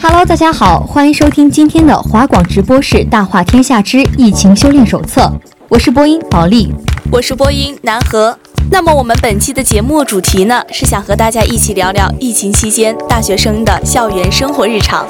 Hello，大家好，欢迎收听今天的华广直播室《大话天下之疫情修炼手册》，我是播音保利，我是播音南河。那么我们本期的节目主题呢，是想和大家一起聊聊疫情期间大学生的校园生活日常。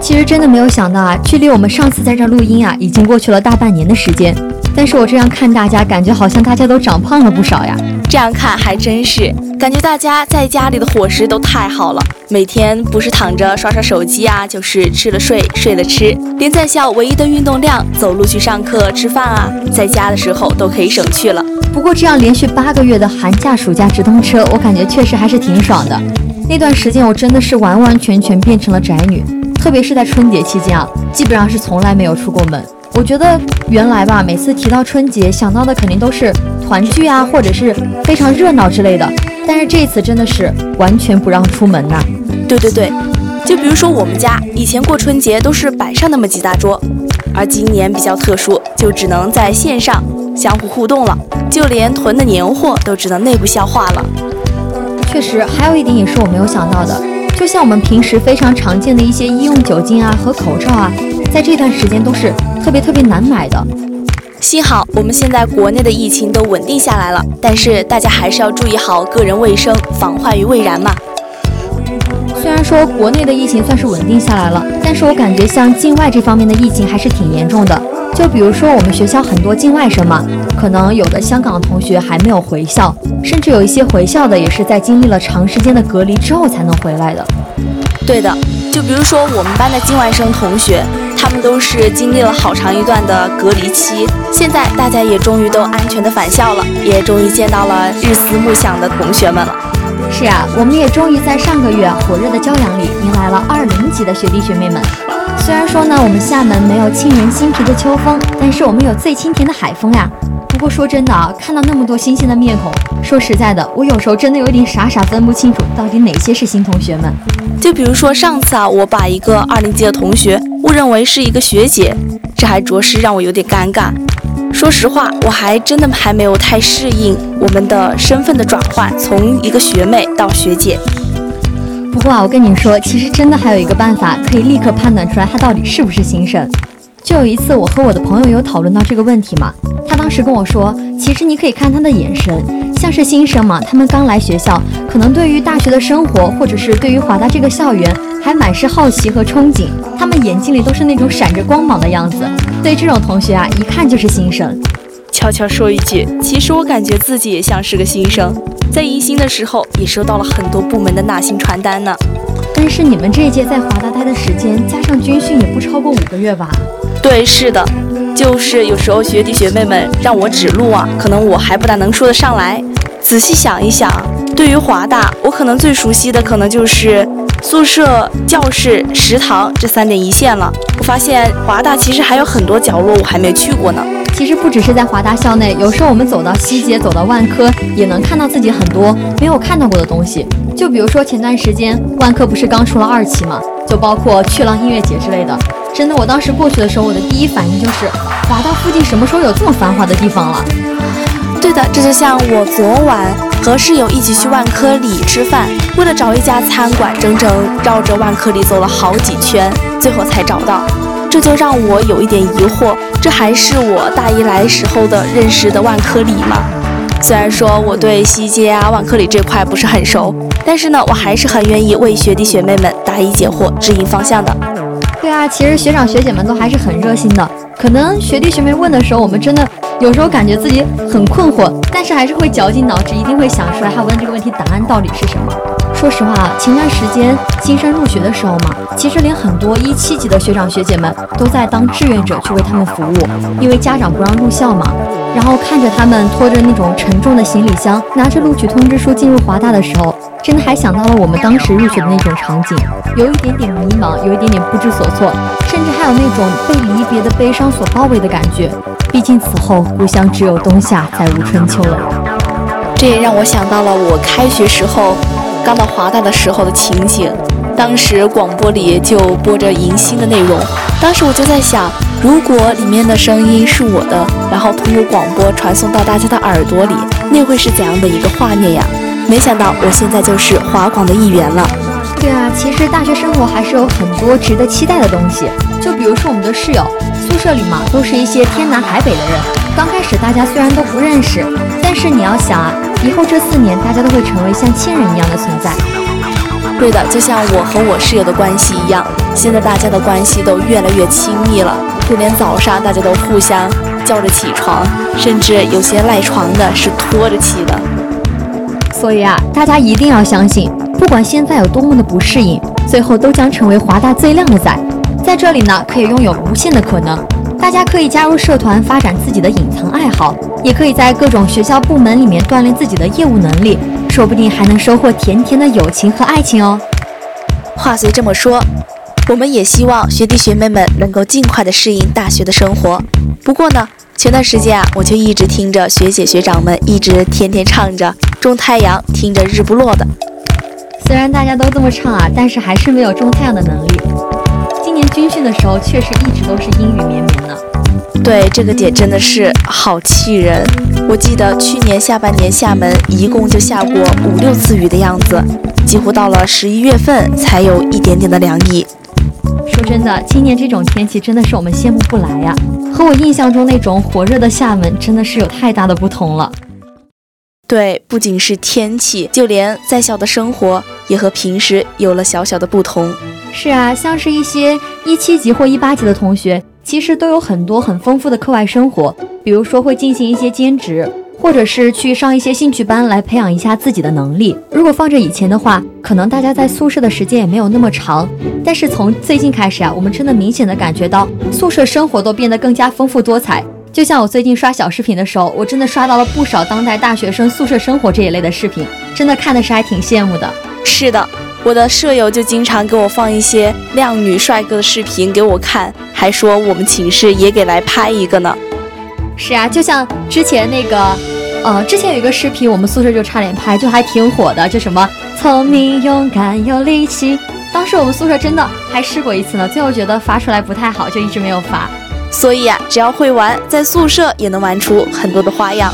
其实真的没有想到啊，距离我们上次在这录音啊，已经过去了大半年的时间。但是我这样看大家，感觉好像大家都长胖了不少呀。这样看还真是，感觉大家在家里的伙食都太好了，每天不是躺着刷刷手机啊，就是吃了睡，睡了吃，连在校唯一的运动量，走路去上课、吃饭啊，在家的时候都可以省去了。不过这样连续八个月的寒假、暑假直通车，我感觉确实还是挺爽的。那段时间我真的是完完全全变成了宅女，特别是在春节期间啊，基本上是从来没有出过门。我觉得原来吧，每次提到春节，想到的肯定都是团聚啊，或者是非常热闹之类的。但是这一次真的是完全不让出门呐。对对对，就比如说我们家以前过春节都是摆上那么几大桌，而今年比较特殊，就只能在线上相互互动了，就连囤的年货都只能内部消化了。确实，还有一点也是我没有想到的，就像我们平时非常常见的一些医用酒精啊和口罩啊，在这段时间都是。特别特别难买的，幸好我们现在国内的疫情都稳定下来了，但是大家还是要注意好个人卫生，防患于未然嘛。虽然说国内的疫情算是稳定下来了，但是我感觉像境外这方面的疫情还是挺严重的。就比如说我们学校很多境外生嘛，可能有的香港同学还没有回校，甚至有一些回校的也是在经历了长时间的隔离之后才能回来的。对的。就比如说我们班的境外生同学，他们都是经历了好长一段的隔离期，现在大家也终于都安全的返校了，也终于见到了日思暮想的同学们了。是啊，我们也终于在上个月火热的骄阳里迎来了二零级的学弟学妹们。虽然说呢，我们厦门没有沁人心脾的秋风，但是我们有最清甜的海风呀。过说真的啊，看到那么多新鲜的面孔，说实在的，我有时候真的有点傻傻分不清楚到底哪些是新同学们。就比如说上次啊，我把一个二年级的同学误认为是一个学姐，这还着实让我有点尴尬。说实话，我还真的还没有太适应我们的身份的转换，从一个学妹到学姐。不过啊，我跟你说，其实真的还有一个办法，可以立刻判断出来她到底是不是新生。就有一次，我和我的朋友有讨论到这个问题嘛。他当时跟我说，其实你可以看他的眼神，像是新生嘛，他们刚来学校，可能对于大学的生活，或者是对于华大这个校园，还满是好奇和憧憬。他们眼睛里都是那种闪着光芒的样子。对这种同学啊，一看就是新生。悄悄说一句，其实我感觉自己也像是个新生，在迎新的时候也收到了很多部门的纳新传单呢。但是你们这一届在华大待的时间，加上军训，也不超过五个月吧？对，是的，就是有时候学弟学妹们让我指路啊，可能我还不大能说得上来。仔细想一想，对于华大，我可能最熟悉的可能就是宿舍、教室、食堂这三点一线了。我发现华大其实还有很多角落我还没去过呢。其实不只是在华大校内，有时候我们走到西街、走到万科，也能看到自己很多没有看到过的东西。就比如说前段时间万科不是刚出了二期吗？就包括去浪音乐节之类的。真的，我当时过去的时候，我的第一反应就是，华大附近什么时候有这么繁华的地方了？对的，这就像我昨晚和室友一起去万科里吃饭，为了找一家餐馆，整整绕着万科里走了好几圈，最后才找到。这就让我有一点疑惑，这还是我大一来时候的认识的万科里吗？虽然说我对西街啊、万科里这块不是很熟，但是呢，我还是很愿意为学弟学妹们答疑解惑、指引方向的。对啊，其实学长学姐们都还是很热心的。可能学弟学妹问的时候，我们真的有时候感觉自己很困惑，但是还是会绞尽脑汁，一定会想出来他问这个问题答案到底是什么。说实话，前段时间新生入学的时候嘛，其实连很多一七级的学长学姐们都在当志愿者去为他们服务，因为家长不让入校嘛。然后看着他们拖着那种沉重的行李箱，拿着录取通知书进入华大的时候，真的还想到了我们当时入学的那种场景，有一点点迷茫，有一点点不知所措，甚至还有那种被离别的悲伤所包围的感觉。毕竟此后故乡只有冬夏，再无春秋了。这也让我想到了我开学时候。刚到华大的时候的情景，当时广播里就播着迎新的内容。当时我就在想，如果里面的声音是我的，然后通过广播传送到大家的耳朵里，那会是怎样的一个画面呀？没想到我现在就是华广的一员了。对啊，其实大学生活还是有很多值得期待的东西。就比如说我们的室友，宿舍里嘛都是一些天南海北的人。刚开始大家虽然都不认识，但是你要想啊。以后这四年，大家都会成为像亲人一样的存在。对的，就像我和我室友的关系一样，现在大家的关系都越来越亲密了，就连早上大家都互相叫着起床，甚至有些赖床的是拖着起的。所以啊，大家一定要相信，不管现在有多么的不适应，最后都将成为华大最靓的仔。在这里呢，可以拥有无限的可能。大家可以加入社团，发展自己的隐藏爱好，也可以在各种学校部门里面锻炼自己的业务能力，说不定还能收获甜甜的友情和爱情哦。话虽这么说，我们也希望学弟学妹们能够尽快的适应大学的生活。不过呢，前段时间啊，我就一直听着学姐学长们一直天天唱着《种太阳》，听着日不落的。虽然大家都这么唱啊，但是还是没有种太阳的能力。今年军训的时候，确实一直都是阴雨绵绵的。对，这个点真的是好气人。我记得去年下半年厦门一共就下过五六次雨的样子，几乎到了十一月份才有一点点的凉意。说真的，今年这种天气真的是我们羡慕不来呀，和我印象中那种火热的厦门真的是有太大的不同了。对，不仅是天气，就连在校的生活也和平时有了小小的不同。是啊，像是一些一七级或一八级的同学，其实都有很多很丰富的课外生活，比如说会进行一些兼职，或者是去上一些兴趣班来培养一下自己的能力。如果放着以前的话，可能大家在宿舍的时间也没有那么长。但是从最近开始啊，我们真的明显的感觉到宿舍生活都变得更加丰富多彩。就像我最近刷小视频的时候，我真的刷到了不少当代大学生宿舍生活这一类的视频，真的看的是还挺羡慕的。是的。我的舍友就经常给我放一些靓女帅哥的视频给我看，还说我们寝室也给来拍一个呢。是啊，就像之前那个，呃，之前有一个视频，我们宿舍就差点拍，就还挺火的，就什么聪明、勇敢、有力气。当时我们宿舍真的还试过一次呢，最后觉得发出来不太好，就一直没有发。所以啊，只要会玩，在宿舍也能玩出很多的花样。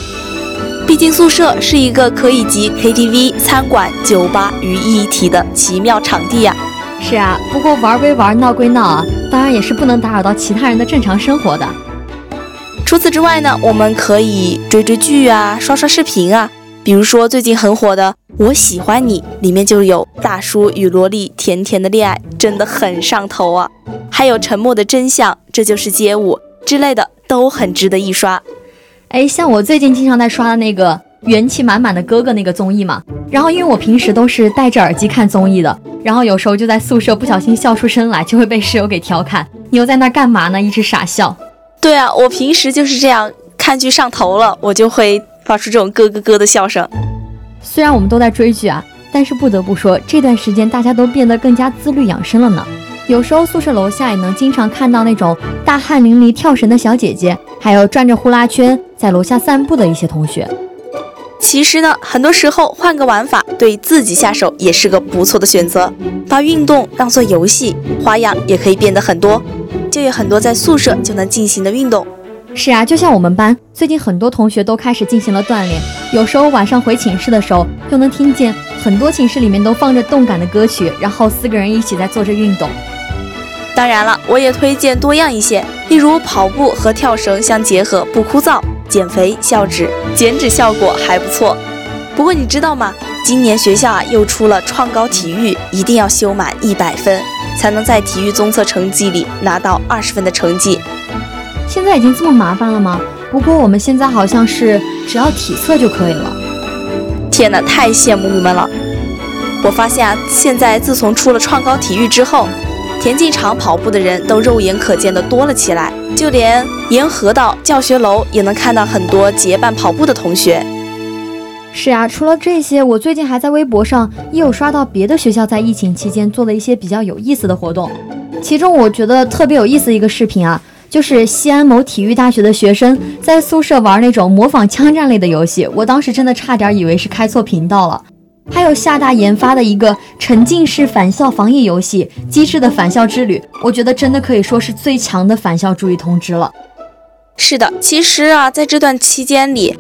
毕竟宿舍是一个可以集 KTV、餐馆、酒吧于一体的奇妙场地呀。是啊，不过玩归玩，闹归闹啊，当然也是不能打扰到其他人的正常生活的。除此之外呢，我们可以追追剧啊，刷刷视频啊。比如说最近很火的《我喜欢你》，里面就有大叔与萝莉甜甜的恋爱，真的很上头啊。还有《沉默的真相》，这就是街舞之类的，都很值得一刷。哎，像我最近经常在刷的那个元气满满的哥哥那个综艺嘛，然后因为我平时都是戴着耳机看综艺的，然后有时候就在宿舍不小心笑出声来，就会被室友给调侃：“你又在那干嘛呢？”一直傻笑。对啊，我平时就是这样看剧上头了，我就会发出这种咯咯咯的笑声。虽然我们都在追剧啊，但是不得不说，这段时间大家都变得更加自律养生了呢。有时候宿舍楼下也能经常看到那种大汗淋漓跳绳的小姐姐，还有转着呼啦圈在楼下散步的一些同学。其实呢，很多时候换个玩法，对自己下手也是个不错的选择。把运动当做游戏，花样也可以变得很多。就有很多在宿舍就能进行的运动，是啊，就像我们班最近很多同学都开始进行了锻炼，有时候晚上回寝室的时候，就能听见很多寝室里面都放着动感的歌曲，然后四个人一起在做着运动。当然了，我也推荐多样一些，例如跑步和跳绳相结合，不枯燥，减肥消脂，减脂效果还不错。不过你知道吗？今年学校啊又出了创高体育，一定要修满一百分，才能在体育综测成绩里拿到二十分的成绩。现在已经这么麻烦了吗？不过我们现在好像是只要体测就可以了。天哪，太羡慕你们了！我发现啊，现在自从出了创高体育之后，田径场跑步的人都肉眼可见的多了起来，就连沿河道、教学楼也能看到很多结伴跑步的同学。是啊，除了这些，我最近还在微博上也有刷到别的学校在疫情期间做的一些比较有意思的活动。其中我觉得特别有意思一个视频啊，就是西安某体育大学的学生在宿舍玩那种模仿枪战类的游戏，我当时真的差点以为是开错频道了。还有厦大研发的一个沉浸式返校防疫游戏《机智的返校之旅》，我觉得真的可以说是最强的返校注意通知了。是的，其实啊，在这段期间里，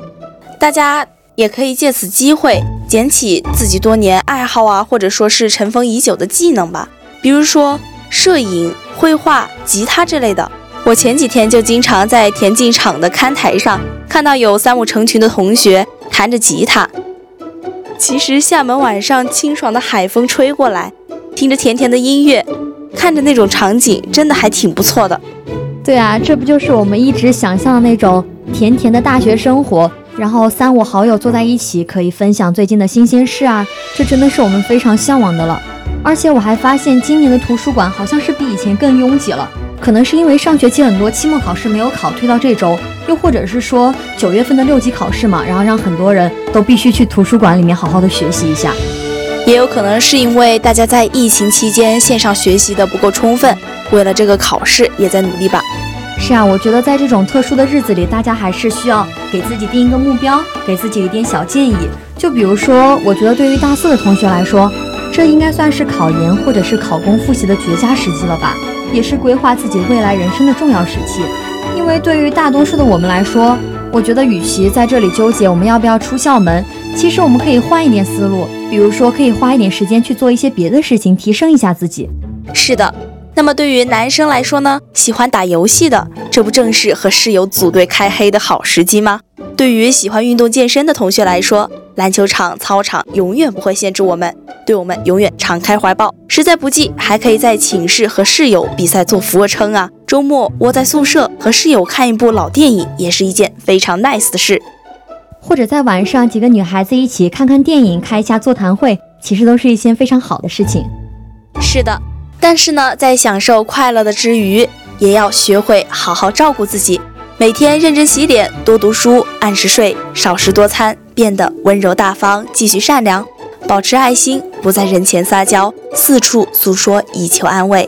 大家。也可以借此机会捡起自己多年爱好啊，或者说是尘封已久的技能吧，比如说摄影、绘画、吉他之类的。我前几天就经常在田径场的看台上看到有三五成群的同学弹着吉他。其实厦门晚上清爽的海风吹过来，听着甜甜的音乐，看着那种场景，真的还挺不错的。对啊，这不就是我们一直想象的那种甜甜的大学生活？然后三五好友坐在一起，可以分享最近的新鲜事啊，这真的是我们非常向往的了。而且我还发现今年的图书馆好像是比以前更拥挤了，可能是因为上学期很多期末考试没有考，推到这周，又或者是说九月份的六级考试嘛，然后让很多人都必须去图书馆里面好好的学习一下。也有可能是因为大家在疫情期间线上学习的不够充分，为了这个考试也在努力吧。是啊，我觉得在这种特殊的日子里，大家还是需要给自己定一个目标，给自己一点小建议。就比如说，我觉得对于大四的同学来说，这应该算是考研或者是考公复习的绝佳时机了吧，也是规划自己未来人生的重要时期。因为对于大多数的我们来说，我觉得与其在这里纠结我们要不要出校门，其实我们可以换一点思路，比如说可以花一点时间去做一些别的事情，提升一下自己。是的。那么对于男生来说呢，喜欢打游戏的，这不正是和室友组队开黑的好时机吗？对于喜欢运动健身的同学来说，篮球场、操场永远不会限制我们，对我们永远敞开怀抱。实在不济，还可以在寝室和室友比赛做俯卧撑啊。周末窝在宿舍和室友看一部老电影，也是一件非常 nice 的事。或者在晚上几个女孩子一起看看电影，开一下座谈会，其实都是一件非常好的事情。是的。但是呢，在享受快乐的之余，也要学会好好照顾自己。每天认真洗脸，多读书，按时睡，少食多餐，变得温柔大方，继续善良，保持爱心，不在人前撒娇，四处诉说以求安慰，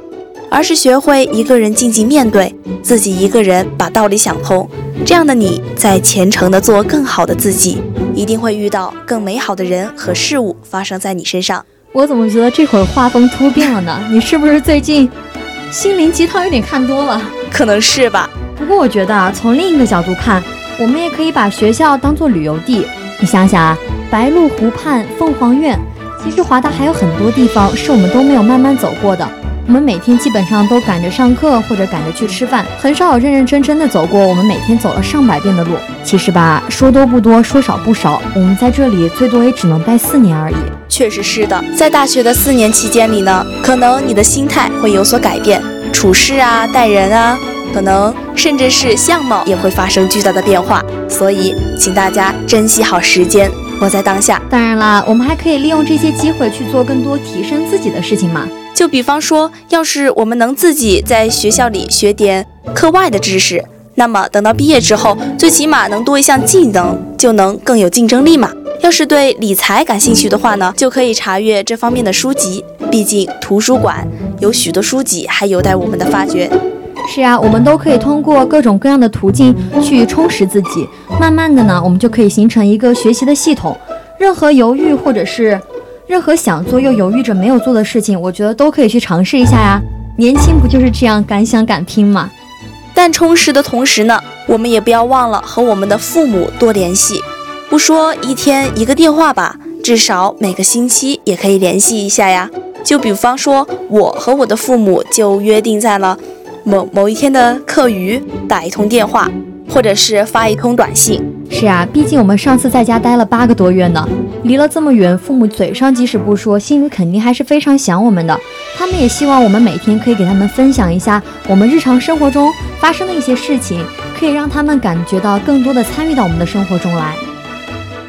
而是学会一个人静静面对自己，一个人把道理想通。这样的你在虔诚地做更好的自己，一定会遇到更美好的人和事物发生在你身上。我怎么觉得这会儿画风突变了呢？你是不是最近心灵鸡汤有点看多了？可能是吧。不过我觉得啊，从另一个角度看，我们也可以把学校当做旅游地。你想想啊，白鹿湖畔、凤凰苑，其实华大还有很多地方是我们都没有慢慢走过的。我们每天基本上都赶着上课或者赶着去吃饭，很少有认认真真的走过我们每天走了上百遍的路。其实吧，说多不多，说少不少，我们在这里最多也只能待四年而已。确实是的，在大学的四年期间里呢，可能你的心态会有所改变，处事啊、待人啊，可能甚至是相貌也会发生巨大的变化。所以，请大家珍惜好时间，活在当下。当然啦，我们还可以利用这些机会去做更多提升自己的事情嘛。就比方说，要是我们能自己在学校里学点课外的知识，那么等到毕业之后，最起码能多一项技能，就能更有竞争力嘛。要是对理财感兴趣的话呢，就可以查阅这方面的书籍。毕竟图书馆有许多书籍还有待我们的发掘。是啊，我们都可以通过各种各样的途径去充实自己。慢慢的呢，我们就可以形成一个学习的系统。任何犹豫或者是。任何想做又犹豫着没有做的事情，我觉得都可以去尝试一下呀。年轻不就是这样敢想敢拼吗？但充实的同时呢，我们也不要忘了和我们的父母多联系。不说一天一个电话吧，至少每个星期也可以联系一下呀。就比方说，我和我的父母就约定在了某某一天的课余打一通电话，或者是发一通短信。是啊，毕竟我们上次在家待了八个多月呢，离了这么远，父母嘴上即使不说，心里肯定还是非常想我们的。他们也希望我们每天可以给他们分享一下我们日常生活中发生的一些事情，可以让他们感觉到更多的参与到我们的生活中来。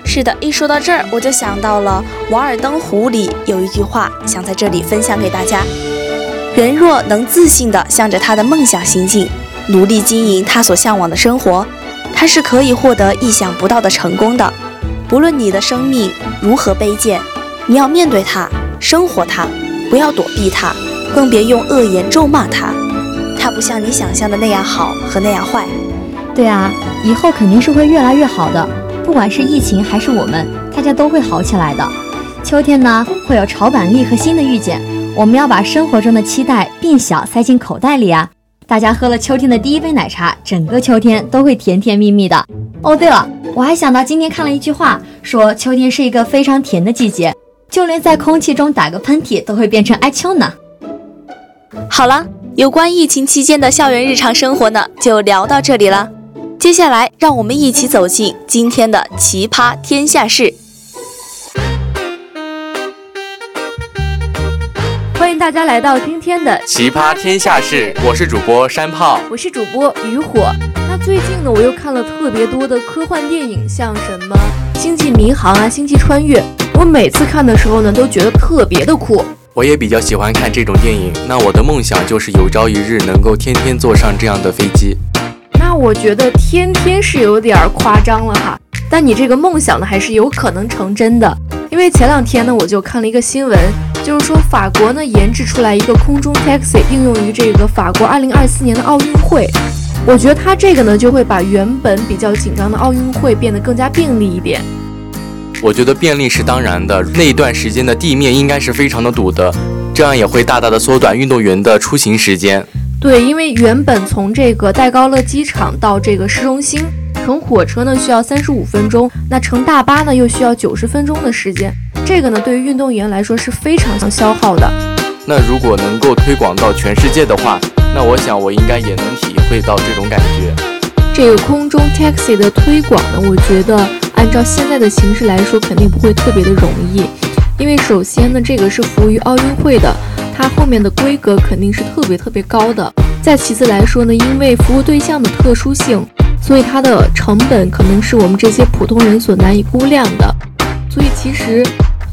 是的，一说到这儿，我就想到了《瓦尔登湖》里有一句话，想在这里分享给大家：人若能自信地向着他的梦想行进，努力经营他所向往的生活，他是可以获得意想不到的成功的。不论你的生命如何卑贱，你要面对它，生活它，不要躲避它，更别用恶言咒骂它。它不像你想象的那样好和那样坏。对啊，以后肯定是会越来越好的。不管是疫情还是我们，大家都会好起来的。秋天呢，会有潮板栗和新的遇见。我们要把生活中的期待变小，塞进口袋里啊！大家喝了秋天的第一杯奶茶，整个秋天都会甜甜蜜蜜的。哦，对了，我还想到今天看了一句话，说秋天是一个非常甜的季节，就连在空气中打个喷嚏都会变成哀秋呢。好了，有关疫情期间的校园日常生活呢，就聊到这里了。接下来，让我们一起走进今天的奇葩天下事。大家来到今天的奇葩天下事，我是主播山炮，我是主播渔火。那最近呢，我又看了特别多的科幻电影，像什么《星际迷航》啊，《星际穿越》。我每次看的时候呢，都觉得特别的酷。我也比较喜欢看这种电影。那我的梦想就是有朝一日能够天天坐上这样的飞机。那我觉得天天是有点夸张了哈，但你这个梦想呢还是有可能成真的。因为前两天呢我就看了一个新闻，就是说法国呢研制出来一个空中 taxi 应用于这个法国2024年的奥运会。我觉得它这个呢就会把原本比较紧张的奥运会变得更加便利一点。我觉得便利是当然的，那一段时间的地面应该是非常的堵的，这样也会大大的缩短运动员的出行时间。对，因为原本从这个戴高乐机场到这个市中心，乘火车呢需要三十五分钟，那乘大巴呢又需要九十分钟的时间。这个呢对于运动员来说是非常消耗的。那如果能够推广到全世界的话，那我想我应该也能体会到这种感觉。这个空中 taxi 的推广呢，我觉得按照现在的形式来说，肯定不会特别的容易，因为首先呢，这个是服务于奥运会的。它后面的规格肯定是特别特别高的。再其次来说呢，因为服务对象的特殊性，所以它的成本可能是我们这些普通人所难以估量的。所以其实，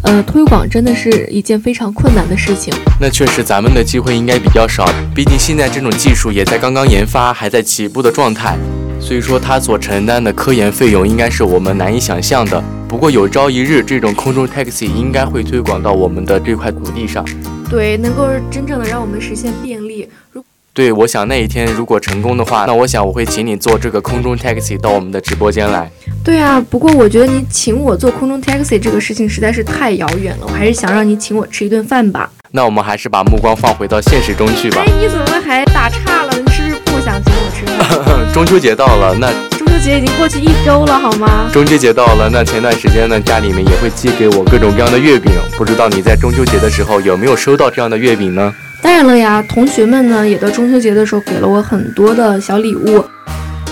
呃，推广真的是一件非常困难的事情。那确实，咱们的机会应该比较少，毕竟现在这种技术也在刚刚研发，还在起步的状态。所以说，它所承担的科研费用应该是我们难以想象的。不过有朝一日，这种空中 taxi 应该会推广到我们的这块土地上。对，能够真正的让我们实现便利。如对，我想那一天如果成功的话，那我想我会请你坐这个空中 taxi 到我们的直播间来。对啊，不过我觉得你请我坐空中 taxi 这个事情实在是太遥远了，我还是想让你请我吃一顿饭吧。那我们还是把目光放回到现实中去吧。哎，你怎么还打岔了？你是不是不想请我吃饭？中秋节到了，那中秋。节已经过去一周了，好吗？中秋节到了，那前段时间呢，家里面也会寄给我各种各样的月饼。不知道你在中秋节的时候有没有收到这样的月饼呢？当然了呀，同学们呢也在中秋节的时候给了我很多的小礼物。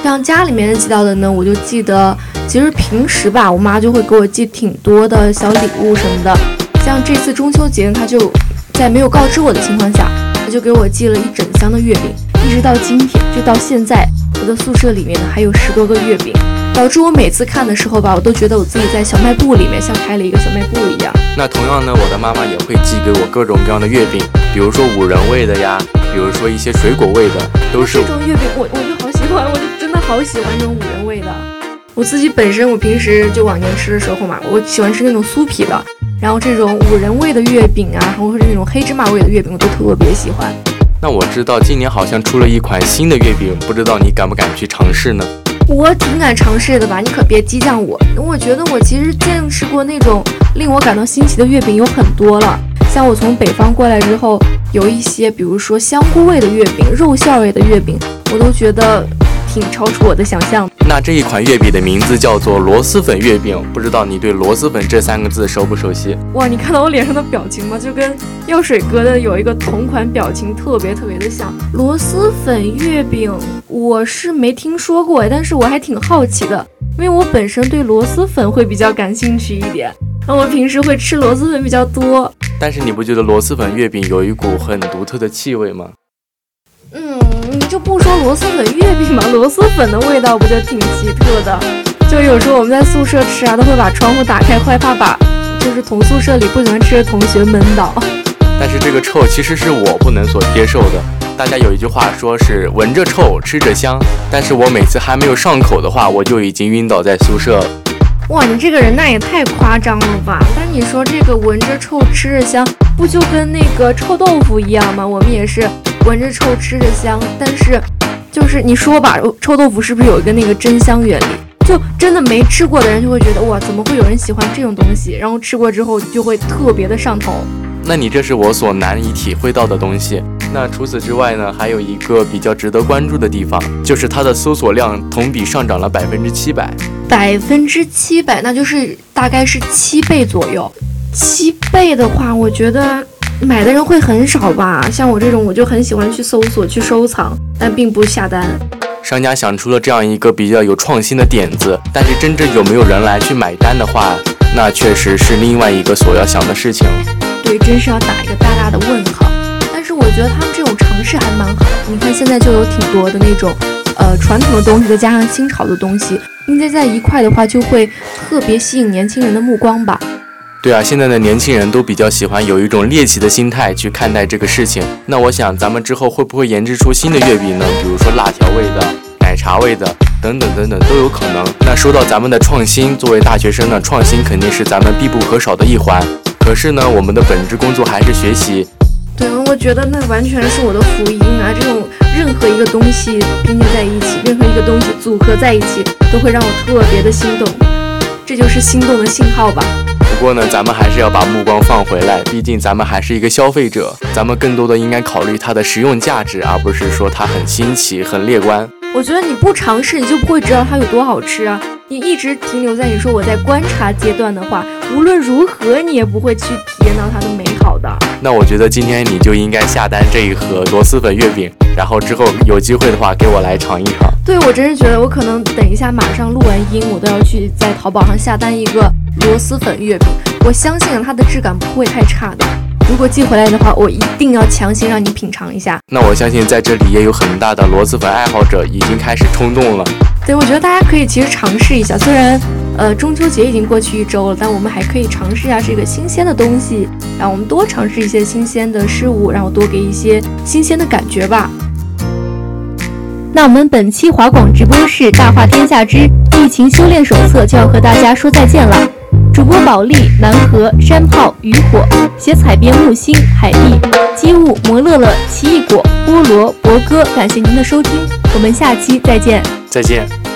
像家里面寄到的呢，我就记得，其实平时吧，我妈就会给我寄挺多的小礼物什么的。像这次中秋节，她就在没有告知我的情况下，她就给我寄了一整箱的月饼，一直到今天，就到现在。我的宿舍里面呢还有十多个月饼，导致我每次看的时候吧，我都觉得我自己在小卖部里面像开了一个小卖部一样。那同样呢，我的妈妈也会寄给我各种各样的月饼，比如说五仁味的呀，比如说一些水果味的，都是这种月饼，我我就好喜欢，我就真的好喜欢这种五仁味的。我自己本身我平时就往年吃的时候嘛，我喜欢吃那种酥皮的，然后这种五仁味的月饼啊，或者是那种黑芝麻味的月饼，我都特别喜欢。那我知道今年好像出了一款新的月饼，不知道你敢不敢去尝试呢？我挺敢尝试的吧，你可别激将我。我觉得我其实见识过那种令我感到新奇的月饼有很多了，像我从北方过来之后，有一些比如说香菇味的月饼、肉馅味的月饼，我都觉得挺超出我的想象。那这一款月饼的名字叫做螺蛳粉月饼，不知道你对螺蛳粉这三个字熟不熟悉？哇，你看到我脸上的表情吗？就跟药水哥的有一个同款表情特别特别的像。螺蛳粉月饼我是没听说过，但是我还挺好奇的，因为我本身对螺蛳粉会比较感兴趣一点，那我平时会吃螺蛳粉比较多。但是你不觉得螺蛳粉月饼有一股很独特的气味吗？嗯，你就不说螺蛳粉月饼吗？螺蛳粉的味道不就挺奇特的？就有时候我们在宿舍吃啊，都会把窗户打开，害怕把就是同宿舍里不喜欢吃的同学闷倒。但是这个臭其实是我不能所接受的。大家有一句话说是闻着臭，吃着香，但是我每次还没有上口的话，我就已经晕倒在宿舍了。哇，你这个人那也太夸张了吧？但你说这个闻着臭，吃着香，不就跟那个臭豆腐一样吗？我们也是。闻着臭，吃着香，但是，就是你说吧，臭豆腐是不是有一个那个真香原理？就真的没吃过的人就会觉得哇，怎么会有人喜欢这种东西？然后吃过之后就会特别的上头。那你这是我所难以体会到的东西。那除此之外呢，还有一个比较值得关注的地方，就是它的搜索量同比上涨了百分之七百。百分之七百，那就是大概是七倍左右。七倍的话，我觉得。买的人会很少吧？像我这种，我就很喜欢去搜索、去收藏，但并不下单。商家想出了这样一个比较有创新的点子，但是真正有没有人来去买单的话，那确实是另外一个所要想的事情。对，真是要打一个大大的问号。但是我觉得他们这种尝试还蛮好的。你看现在就有挺多的那种，呃，传统的东西再加上新潮的东西拼接在一块的话，就会特别吸引年轻人的目光吧。对啊，现在的年轻人都比较喜欢有一种猎奇的心态去看待这个事情。那我想，咱们之后会不会研制出新的月饼呢？比如说辣条味的、奶茶味的，等等等等都有可能。那说到咱们的创新，作为大学生呢，创新肯定是咱们必不可少的一环。可是呢，我们的本职工作还是学习。对，我觉得那完全是我的福音啊！这种任何一个东西拼接在一起，任何一个东西组合在一起，都会让我特别的心动。这就是心动的信号吧。不过呢，咱们还是要把目光放回来，毕竟咱们还是一个消费者，咱们更多的应该考虑它的实用价值，而不是说它很新奇、很猎观。我觉得你不尝试，你就不会知道它有多好吃啊！你一直停留在你说我在观察阶段的话，无论如何你也不会去体验到它的美好的。那我觉得今天你就应该下单这一盒螺蛳粉月饼，然后之后有机会的话给我来尝一尝。对，我真是觉得我可能等一下马上录完音，我都要去在淘宝上下单一个。螺蛳粉月饼，我相信它的质感不会太差的。如果寄回来的话，我一定要强行让你品尝一下。那我相信在这里也有很大的螺蛳粉爱好者已经开始冲动了。对，我觉得大家可以其实尝试一下，虽然呃中秋节已经过去一周了，但我们还可以尝试一下这个新鲜的东西，让我们多尝试一些新鲜的事物，然后多给一些新鲜的感觉吧。那我们本期华广直播室大话天下之疫情修炼手册就要和大家说再见了。主播保利、南河、山炮、渔火，写彩边木星、海蒂、机务、摩乐乐、奇异果、菠萝、博哥，感谢您的收听，我们下期再见，再见。